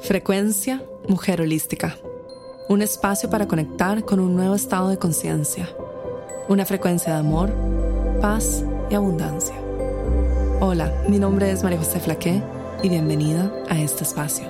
Frecuencia Mujer Holística. Un espacio para conectar con un nuevo estado de conciencia. Una frecuencia de amor, paz y abundancia. Hola, mi nombre es María José Flaqué y bienvenida a este espacio.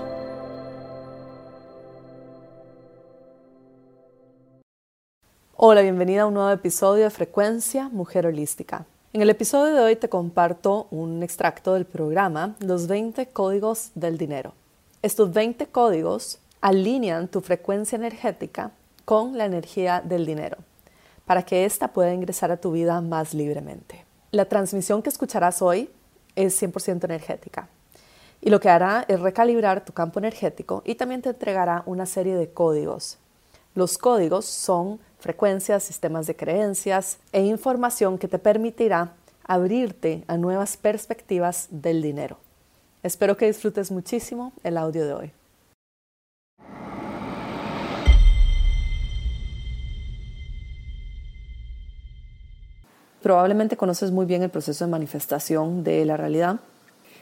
Hola, bienvenida a un nuevo episodio de Frecuencia Mujer Holística. En el episodio de hoy te comparto un extracto del programa Los 20 Códigos del Dinero. Estos 20 códigos alinean tu frecuencia energética con la energía del dinero para que ésta pueda ingresar a tu vida más libremente. La transmisión que escucharás hoy es 100% energética y lo que hará es recalibrar tu campo energético y también te entregará una serie de códigos. Los códigos son frecuencias, sistemas de creencias e información que te permitirá abrirte a nuevas perspectivas del dinero. Espero que disfrutes muchísimo el audio de hoy. Probablemente conoces muy bien el proceso de manifestación de la realidad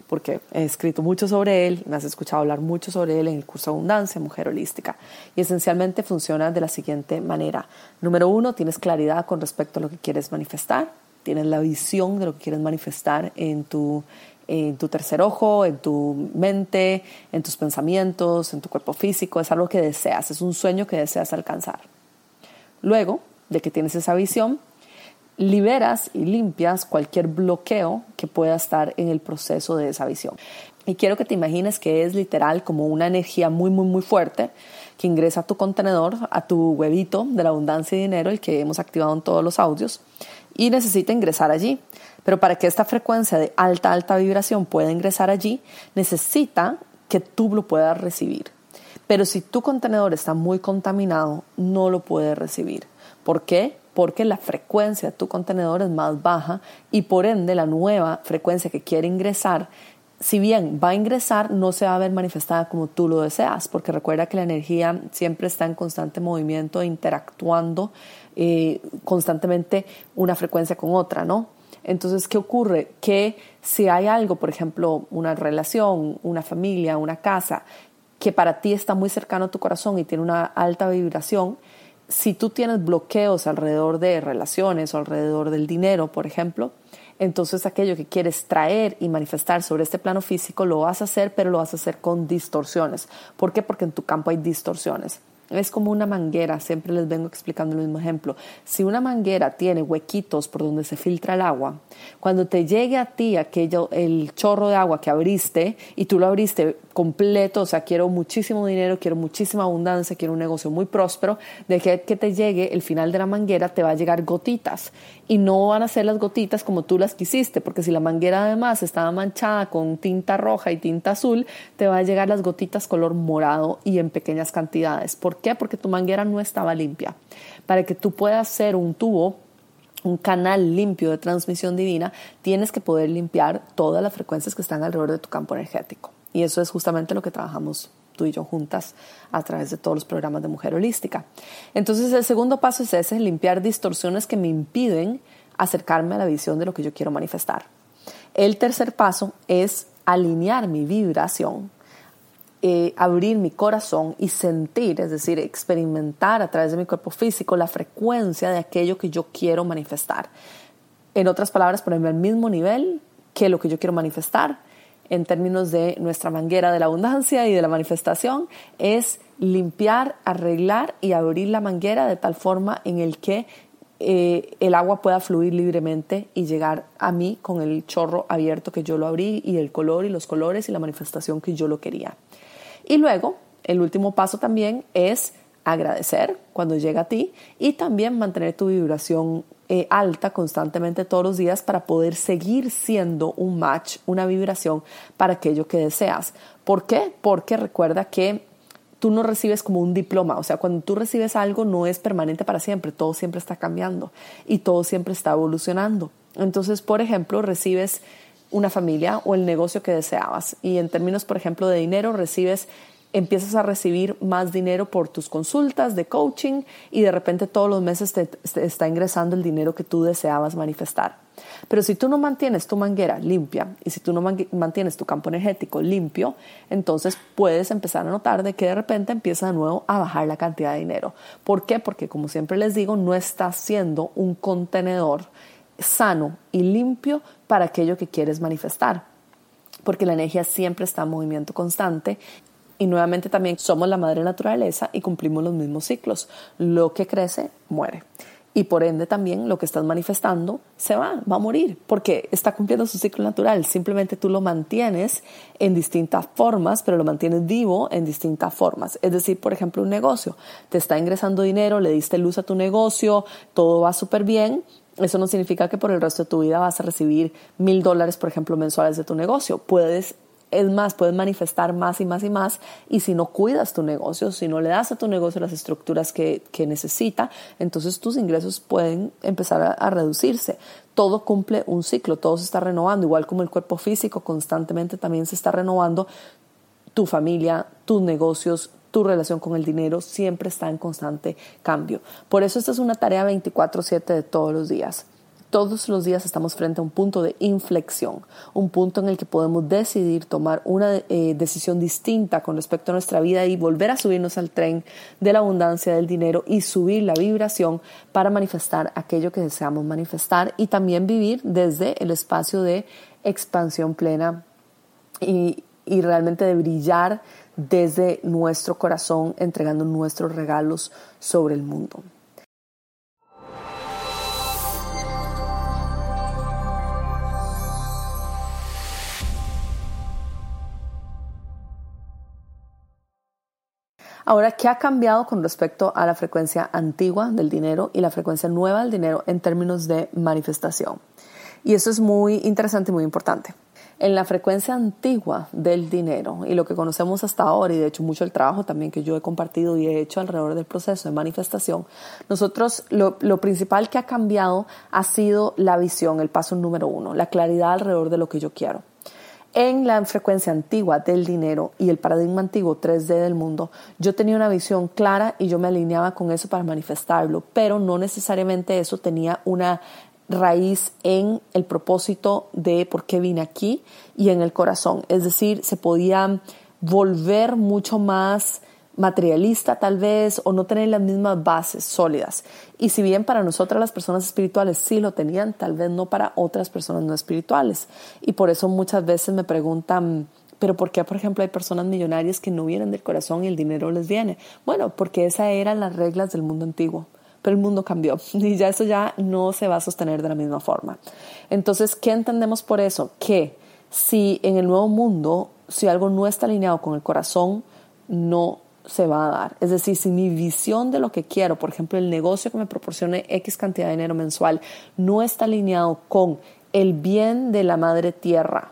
porque he escrito mucho sobre él, me has escuchado hablar mucho sobre él en el curso Abundancia, Mujer Holística. Y esencialmente funciona de la siguiente manera. Número uno, tienes claridad con respecto a lo que quieres manifestar, tienes la visión de lo que quieres manifestar en tu, en tu tercer ojo, en tu mente, en tus pensamientos, en tu cuerpo físico, es algo que deseas, es un sueño que deseas alcanzar. Luego de que tienes esa visión, liberas y limpias cualquier bloqueo que pueda estar en el proceso de esa visión. Y quiero que te imagines que es literal como una energía muy, muy, muy fuerte que ingresa a tu contenedor, a tu huevito de la abundancia y dinero, el que hemos activado en todos los audios, y necesita ingresar allí. Pero para que esta frecuencia de alta, alta vibración pueda ingresar allí, necesita que tú lo puedas recibir. Pero si tu contenedor está muy contaminado, no lo puedes recibir. ¿Por qué? Porque la frecuencia de tu contenedor es más baja y por ende la nueva frecuencia que quiere ingresar, si bien va a ingresar, no se va a ver manifestada como tú lo deseas, porque recuerda que la energía siempre está en constante movimiento, interactuando eh, constantemente una frecuencia con otra, ¿no? Entonces, ¿qué ocurre? Que si hay algo, por ejemplo, una relación, una familia, una casa, que para ti está muy cercano a tu corazón y tiene una alta vibración, si tú tienes bloqueos alrededor de relaciones o alrededor del dinero, por ejemplo, entonces aquello que quieres traer y manifestar sobre este plano físico lo vas a hacer, pero lo vas a hacer con distorsiones. ¿Por qué? Porque en tu campo hay distorsiones. Es como una manguera, siempre les vengo explicando el mismo ejemplo. Si una manguera tiene huequitos por donde se filtra el agua, cuando te llegue a ti aquello, el chorro de agua que abriste y tú lo abriste completo, o sea, quiero muchísimo dinero, quiero muchísima abundancia, quiero un negocio muy próspero, de que, que te llegue el final de la manguera te va a llegar gotitas y no van a ser las gotitas como tú las quisiste, porque si la manguera además estaba manchada con tinta roja y tinta azul, te va a llegar las gotitas color morado y en pequeñas cantidades. ¿Por qué? Porque tu manguera no estaba limpia. Para que tú puedas ser un tubo un canal limpio de transmisión divina, tienes que poder limpiar todas las frecuencias que están alrededor de tu campo energético. Y eso es justamente lo que trabajamos tú y yo juntas a través de todos los programas de mujer holística. Entonces el segundo paso es ese, limpiar distorsiones que me impiden acercarme a la visión de lo que yo quiero manifestar. El tercer paso es alinear mi vibración, eh, abrir mi corazón y sentir, es decir, experimentar a través de mi cuerpo físico la frecuencia de aquello que yo quiero manifestar. En otras palabras, ponerme al mismo nivel que lo que yo quiero manifestar en términos de nuestra manguera de la abundancia y de la manifestación es limpiar, arreglar y abrir la manguera de tal forma en el que eh, el agua pueda fluir libremente y llegar a mí con el chorro abierto que yo lo abrí y el color y los colores y la manifestación que yo lo quería. Y luego, el último paso también es agradecer cuando llega a ti y también mantener tu vibración eh, alta constantemente todos los días para poder seguir siendo un match, una vibración para aquello que deseas. ¿Por qué? Porque recuerda que tú no recibes como un diploma, o sea, cuando tú recibes algo no es permanente para siempre, todo siempre está cambiando y todo siempre está evolucionando. Entonces, por ejemplo, recibes una familia o el negocio que deseabas y en términos, por ejemplo, de dinero, recibes empiezas a recibir más dinero por tus consultas de coaching y de repente todos los meses te, está ingresando el dinero que tú deseabas manifestar. Pero si tú no mantienes tu manguera limpia y si tú no mantienes tu campo energético limpio, entonces puedes empezar a notar de que de repente empieza de nuevo a bajar la cantidad de dinero. ¿Por qué? Porque como siempre les digo, no está siendo un contenedor sano y limpio para aquello que quieres manifestar. Porque la energía siempre está en movimiento constante y nuevamente también somos la madre naturaleza y cumplimos los mismos ciclos. Lo que crece, muere. Y por ende también lo que estás manifestando se va, va a morir, porque está cumpliendo su ciclo natural. Simplemente tú lo mantienes en distintas formas, pero lo mantienes vivo en distintas formas. Es decir, por ejemplo, un negocio. Te está ingresando dinero, le diste luz a tu negocio, todo va súper bien, eso no significa que por el resto de tu vida vas a recibir mil dólares, por ejemplo, mensuales de tu negocio. Puedes es más, puedes manifestar más y más y más y si no cuidas tu negocio, si no le das a tu negocio las estructuras que, necesita, entonces tus ingresos pueden empezar a, a, reducirse. Todo cumple un ciclo, todo se está renovando, igual como el cuerpo físico constantemente también se está renovando, tu familia, tus negocios, tu relación con el dinero siempre está en constante cambio. Por eso esta es una tarea 24/7 de todos los días. Todos los días estamos frente a un punto de inflexión, un punto en el que podemos decidir tomar una eh, decisión distinta con respecto a nuestra vida y volver a subirnos al tren de la abundancia del dinero y subir la vibración para manifestar aquello que deseamos manifestar y también vivir desde el espacio de expansión plena y, y realmente de brillar desde nuestro corazón entregando nuestros regalos sobre el mundo. Ahora, ¿qué ha cambiado con respecto a la frecuencia antigua del dinero y la frecuencia nueva del dinero en términos de manifestación? Y eso es muy interesante y muy importante. En la frecuencia antigua del dinero y lo que conocemos hasta ahora, y de hecho mucho el trabajo también que yo he compartido y he hecho alrededor del proceso de manifestación, nosotros lo, lo principal que ha cambiado ha sido la visión, el paso número uno, la claridad alrededor de lo que yo quiero. En la frecuencia antigua del dinero y el paradigma antiguo 3D del mundo, yo tenía una visión clara y yo me alineaba con eso para manifestarlo, pero no necesariamente eso tenía una raíz en el propósito de por qué vine aquí y en el corazón. Es decir, se podía volver mucho más materialista tal vez o no tener las mismas bases sólidas. Y si bien para nosotras las personas espirituales sí lo tenían, tal vez no para otras personas no espirituales. Y por eso muchas veces me preguntan, pero ¿por qué, por ejemplo, hay personas millonarias que no vienen del corazón y el dinero les viene? Bueno, porque esas eran las reglas del mundo antiguo. El mundo cambió y ya eso ya no se va a sostener de la misma forma. Entonces, ¿qué entendemos por eso? Que si en el nuevo mundo, si algo no está alineado con el corazón, no se va a dar. Es decir, si mi visión de lo que quiero, por ejemplo, el negocio que me proporcione X cantidad de dinero mensual, no está alineado con el bien de la madre tierra,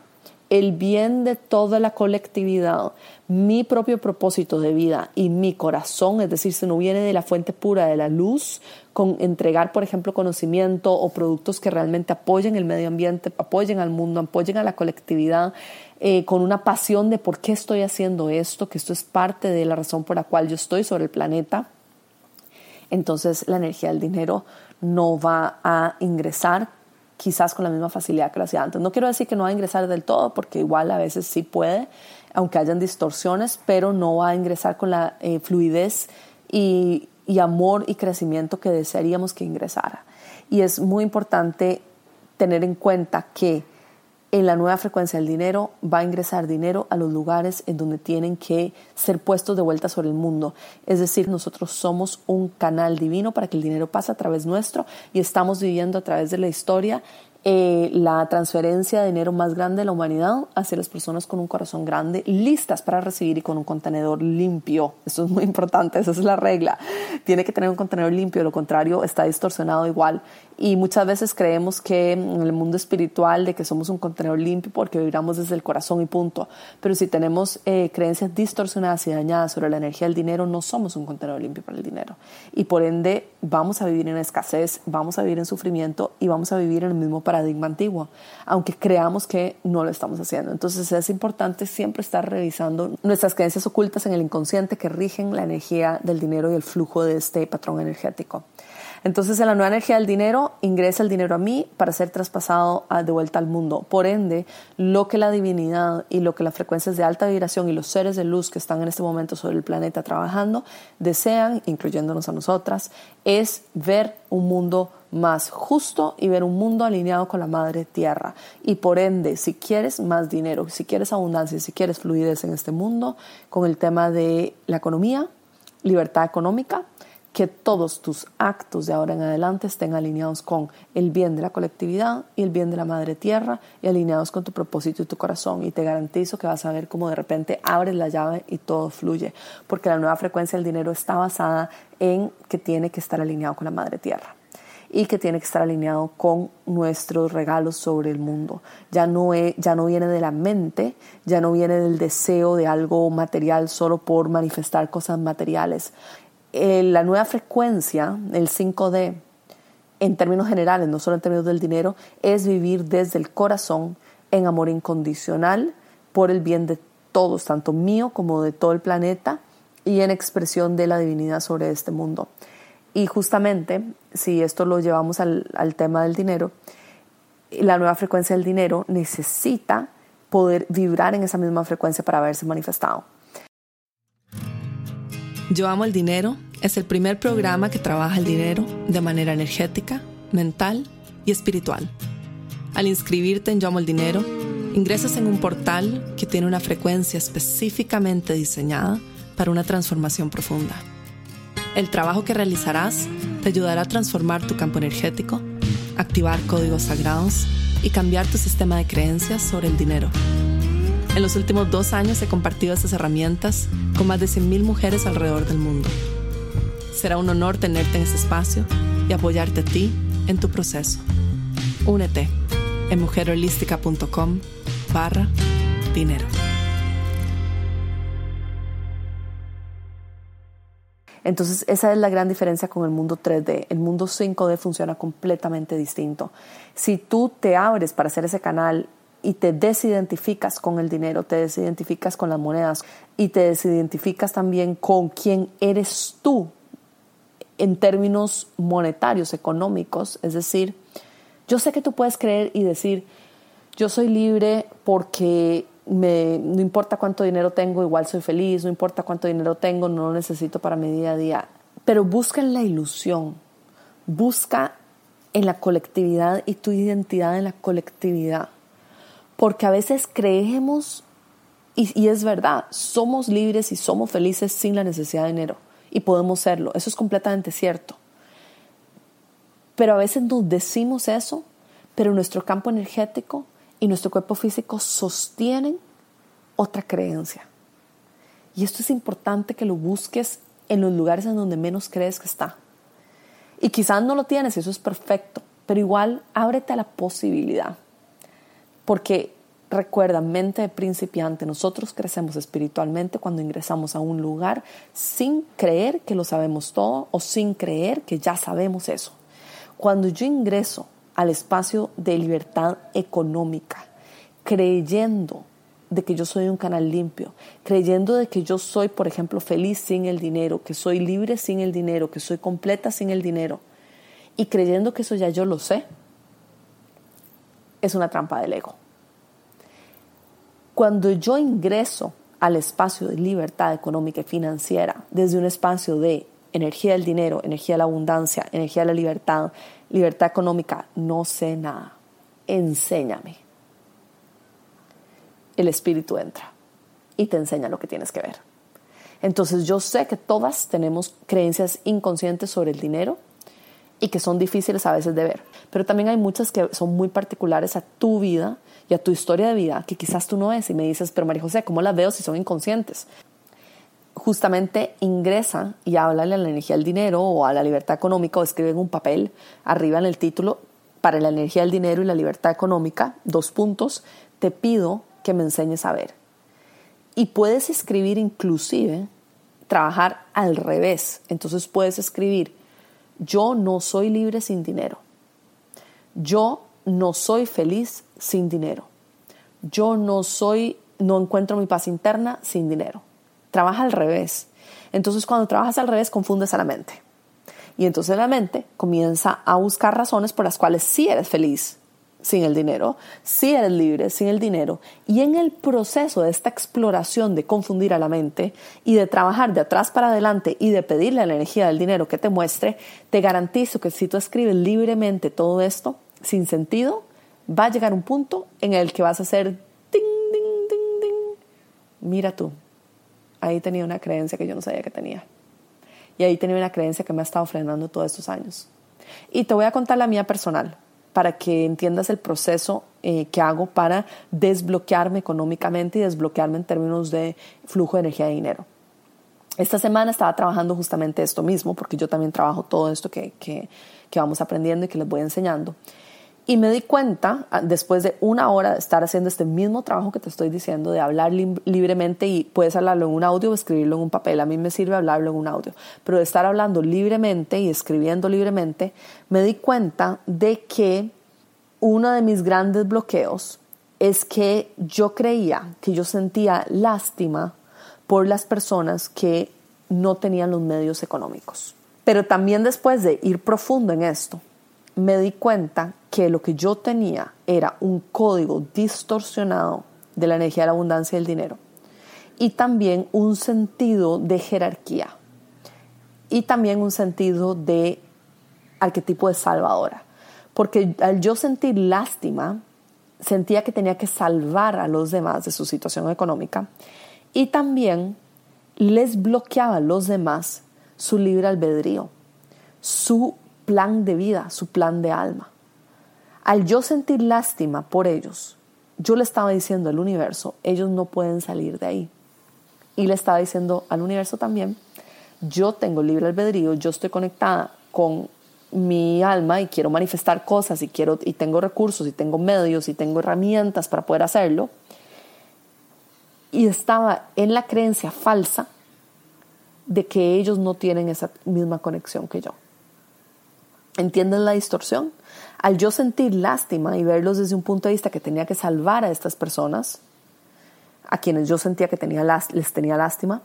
el bien de toda la colectividad, mi propio propósito de vida y mi corazón, es decir, si no viene de la fuente pura de la luz, con entregar, por ejemplo, conocimiento o productos que realmente apoyen el medio ambiente, apoyen al mundo, apoyen a la colectividad, eh, con una pasión de por qué estoy haciendo esto, que esto es parte de la razón por la cual yo estoy sobre el planeta, entonces la energía del dinero no va a ingresar quizás con la misma facilidad que lo hacía antes. No quiero decir que no va a ingresar del todo, porque igual a veces sí puede, aunque hayan distorsiones, pero no va a ingresar con la eh, fluidez y, y amor y crecimiento que desearíamos que ingresara. Y es muy importante tener en cuenta que en la nueva frecuencia del dinero va a ingresar dinero a los lugares en donde tienen que ser puestos de vuelta sobre el mundo. Es decir, nosotros somos un canal divino para que el dinero pase a través nuestro y estamos viviendo a través de la historia eh, la transferencia de dinero más grande de la humanidad hacia las personas con un corazón grande, listas para recibir y con un contenedor limpio. Esto es muy importante, esa es la regla. Tiene que tener un contenedor limpio, lo contrario está distorsionado igual. Y muchas veces creemos que en el mundo espiritual de que somos un contenedor limpio porque vibramos desde el corazón y punto. Pero si tenemos eh, creencias distorsionadas y dañadas sobre la energía del dinero, no somos un contenedor limpio para el dinero. Y por ende vamos a vivir en escasez, vamos a vivir en sufrimiento y vamos a vivir en el mismo paradigma antiguo, aunque creamos que no lo estamos haciendo. Entonces es importante siempre estar revisando nuestras creencias ocultas en el inconsciente que rigen la energía del dinero y el flujo de este patrón energético. Entonces, en la nueva energía del dinero, ingresa el dinero a mí para ser traspasado de vuelta al mundo. Por ende, lo que la divinidad y lo que las frecuencias de alta vibración y los seres de luz que están en este momento sobre el planeta trabajando desean, incluyéndonos a nosotras, es ver un mundo más justo y ver un mundo alineado con la madre tierra. Y por ende, si quieres más dinero, si quieres abundancia, si quieres fluidez en este mundo, con el tema de la economía, libertad económica, que todos tus actos de ahora en adelante estén alineados con el bien de la colectividad y el bien de la madre tierra y alineados con tu propósito y tu corazón. Y te garantizo que vas a ver cómo de repente abres la llave y todo fluye, porque la nueva frecuencia del dinero está basada en que tiene que estar alineado con la madre tierra y que tiene que estar alineado con nuestros regalos sobre el mundo. Ya no, ya no viene de la mente, ya no viene del deseo de algo material solo por manifestar cosas materiales. Eh, la nueva frecuencia, el 5D, en términos generales, no solo en términos del dinero, es vivir desde el corazón en amor incondicional por el bien de todos, tanto mío como de todo el planeta, y en expresión de la divinidad sobre este mundo. Y justamente, si esto lo llevamos al, al tema del dinero, la nueva frecuencia del dinero necesita poder vibrar en esa misma frecuencia para haberse manifestado. Yo Amo el Dinero es el primer programa que trabaja el dinero de manera energética, mental y espiritual. Al inscribirte en Yo Amo el Dinero, ingresas en un portal que tiene una frecuencia específicamente diseñada para una transformación profunda. El trabajo que realizarás te ayudará a transformar tu campo energético, activar códigos sagrados y cambiar tu sistema de creencias sobre el dinero. En los últimos dos años he compartido estas herramientas con más de 100.000 mujeres alrededor del mundo. Será un honor tenerte en este espacio y apoyarte a ti en tu proceso. Únete en mujerholística.com barra dinero. Entonces, esa es la gran diferencia con el mundo 3D. El mundo 5D funciona completamente distinto. Si tú te abres para hacer ese canal y te desidentificas con el dinero, te desidentificas con las monedas y te desidentificas también con quién eres tú en términos monetarios, económicos. Es decir, yo sé que tú puedes creer y decir, yo soy libre porque me, no importa cuánto dinero tengo, igual soy feliz, no importa cuánto dinero tengo, no lo necesito para mi día a día. Pero busca en la ilusión, busca en la colectividad y tu identidad en la colectividad. Porque a veces creemos, y, es verdad, somos libres y somos felices sin la necesidad de dinero. Y podemos serlo, eso es completamente cierto. Pero a veces nos decimos eso, pero nuestro campo energético y nuestro cuerpo físico sostienen otra creencia. Y esto es importante que lo busques en los lugares en donde menos crees que está. Y quizás no lo tienes, eso es perfecto, pero igual ábrete a la posibilidad. Porque recuerda, mente de principiante, nosotros crecemos espiritualmente cuando ingresamos a un lugar sin creer que lo sabemos todo o sin creer que ya sabemos eso. Cuando yo ingreso al espacio de libertad económica, creyendo de que yo soy un canal limpio, creyendo de que yo soy, por ejemplo, feliz sin el dinero, que soy libre sin el dinero, que soy completa sin el dinero, y creyendo que eso ya yo lo sé, es una trampa del ego. Cuando yo ingreso al espacio de libertad económica y financiera desde un espacio de energía del dinero, energía de la abundancia, energía de la libertad, libertad económica, no sé nada. Enséñame. El espíritu entra y te enseña lo que tienes que ver. Entonces yo sé que todas tenemos creencias inconscientes sobre el dinero y que son difíciles a veces de ver, pero también hay muchas que son muy particulares a tu vida y a tu historia de vida que quizás tú no ves y me dices, pero María José, ¿cómo las veo si son inconscientes? justamente ingresa y háblale a la energía del dinero o a la libertad económica o escribe en un papel arriba en el título para la energía del dinero y la libertad económica, dos puntos, te pido que me enseñes a ver. Y puedes escribir inclusive, trabajar al revés. Entonces puedes escribir, yo no soy libre sin dinero. Yo no soy feliz sin dinero. Yo no soy, no encuentro mi paz interna sin dinero trabaja al revés. Entonces cuando trabajas al revés confundes a la mente. Y entonces la mente comienza a buscar razones por las cuales sí eres feliz sin el dinero, sí eres libre sin el dinero. Y en el proceso de esta exploración de confundir a la mente y de trabajar de atrás para adelante y de pedirle a la energía del dinero que te muestre, te garantizo que si tú escribes libremente todo esto, sin sentido, va a llegar un punto en el que vas a hacer ding, ding, ding, ding. Mira tú, ahí tenía una creencia que yo no sabía que tenía. Y ahí tenía una creencia que me ha estado frenando todos estos años. Y te voy a contar la mía personal para que entiendas el proceso eh, que hago para desbloquearme económicamente y desbloquearme en términos de flujo de energía y dinero. Esta semana estaba trabajando justamente esto mismo, porque yo también trabajo todo esto que, que, que vamos aprendiendo y que les voy enseñando. Y me di cuenta, ah, después de una hora de estar haciendo este mismo trabajo que te estoy diciendo, de hablar libremente y puedes hablarlo en un audio o escribirlo en un papel, a mí me sirve hablarlo en un audio, pero de estar hablando libremente y escribiendo libremente, me di cuenta de que uno de mis grandes bloqueos es que yo creía que yo sentía lástima por las personas que no tenían los medios económicos. Pero también después de ir profundo en esto, me di cuenta que lo que yo tenía era un código distorsionado de la energía de la abundancia y el dinero. Y también un sentido de jerarquía. Y también un sentido de arquetipo de salvadora. Porque al yo sentir lástima, sentía que tenía que salvar a los demás de su situación económica. Y también les bloqueaba a los demás su libre albedrío, su plan de vida, su plan de alma. Al yo sentir lástima por ellos, yo le estaba diciendo al universo, ellos no pueden salir de ahí. Y le estaba diciendo al universo también, yo tengo libre albedrío, yo estoy conectada con mi alma y quiero manifestar cosas y quiero y tengo recursos y tengo medios y tengo herramientas para poder hacerlo. Y estaba en la creencia falsa de que ellos no tienen esa misma conexión que yo. ¿Entienden la distorsión? Al yo sentir lástima y verlos desde un punto de vista que tenía que salvar a estas personas, a quienes yo sentía que tenía, les tenía lástima,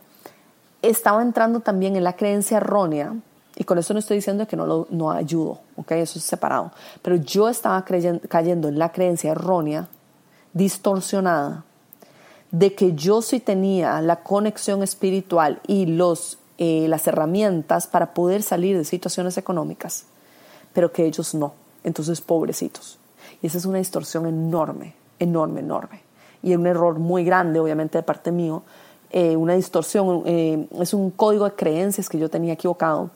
estaba entrando también en la creencia errónea, y con eso no estoy diciendo que no, lo, no ayudo, ¿ok? Eso es separado, pero yo estaba creyendo, cayendo en la creencia errónea, distorsionada, de que yo sí tenía la conexión espiritual y los, eh, las herramientas para poder salir de situaciones económicas pero que ellos no. Entonces, pobrecitos. Y esa es una distorsión enorme, enorme, enorme. Y un error muy grande, obviamente, de parte mío. Eh, una distorsión, eh, es un código de creencias que yo tenía equivocado,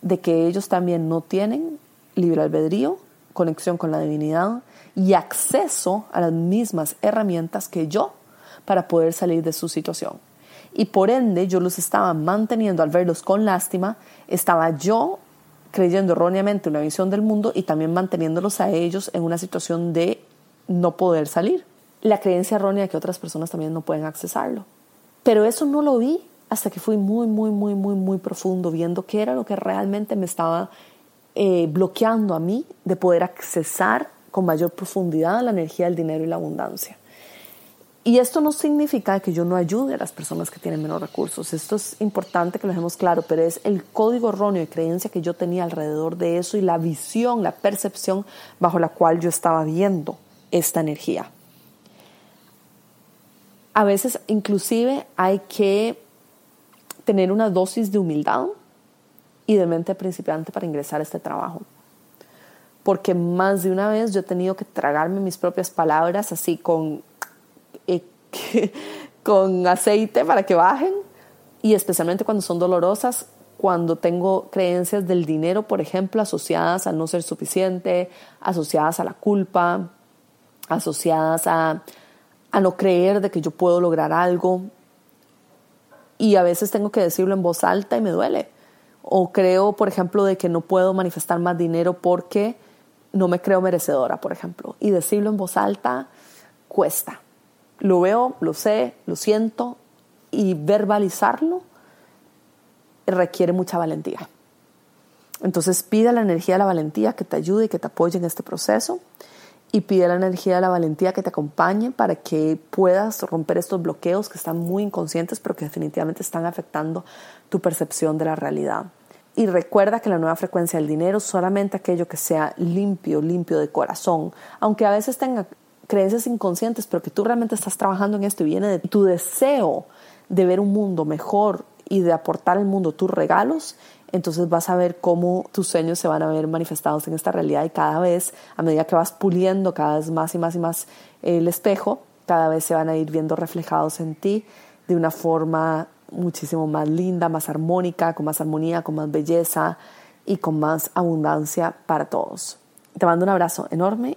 de que ellos también no tienen libre albedrío, conexión con la divinidad y acceso a las mismas herramientas que yo para poder salir de su situación. Y por ende yo los estaba manteniendo al verlos con lástima, estaba yo creyendo erróneamente una visión del mundo y también manteniéndolos a ellos en una situación de no poder salir. La creencia errónea que otras personas también no pueden accesarlo. Pero eso no lo vi hasta que fui muy, muy, muy, muy, muy profundo viendo qué era lo que realmente me estaba eh, bloqueando a mí de poder accesar con mayor profundidad la energía del dinero y la abundancia. Y esto no significa que yo no ayude a las personas que tienen menos recursos. Esto es importante que lo dejemos claro, pero es el código erróneo de creencia que yo tenía alrededor de eso y la visión, la percepción bajo la cual yo estaba viendo esta energía. A veces inclusive hay que tener una dosis de humildad y de mente principiante para ingresar a este trabajo. Porque más de una vez yo he tenido que tragarme mis propias palabras así con con aceite para que bajen y especialmente cuando son dolorosas, cuando tengo creencias del dinero, por ejemplo, asociadas a no ser suficiente, asociadas a la culpa, asociadas a, a no creer de que yo puedo lograr algo. Y a veces tengo que decirlo en voz alta y me duele. O creo, por ejemplo, de que no puedo manifestar más dinero porque no me creo merecedora, por ejemplo. Y decirlo en voz alta cuesta. Lo veo, lo sé, lo siento y verbalizarlo requiere mucha valentía. Entonces pide la energía de la valentía que te ayude y que te apoye en este proceso y pide la energía de la valentía que te acompañe para que puedas romper estos bloqueos que están muy inconscientes pero que definitivamente están afectando tu percepción de la realidad. Y recuerda que la nueva frecuencia del dinero solamente aquello que sea limpio, limpio de corazón, aunque a veces tenga creencias inconscientes, pero que tú realmente estás trabajando en esto y viene de tu deseo de ver un mundo mejor y de aportar al mundo tus regalos, entonces vas a ver cómo tus sueños se van a ver manifestados en esta realidad y cada vez, a medida que vas puliendo cada vez más y más y más el espejo, cada vez se van a ir viendo reflejados en ti de una forma muchísimo más linda, más armónica, con más armonía, con más belleza y con más abundancia para todos. Te mando un abrazo enorme.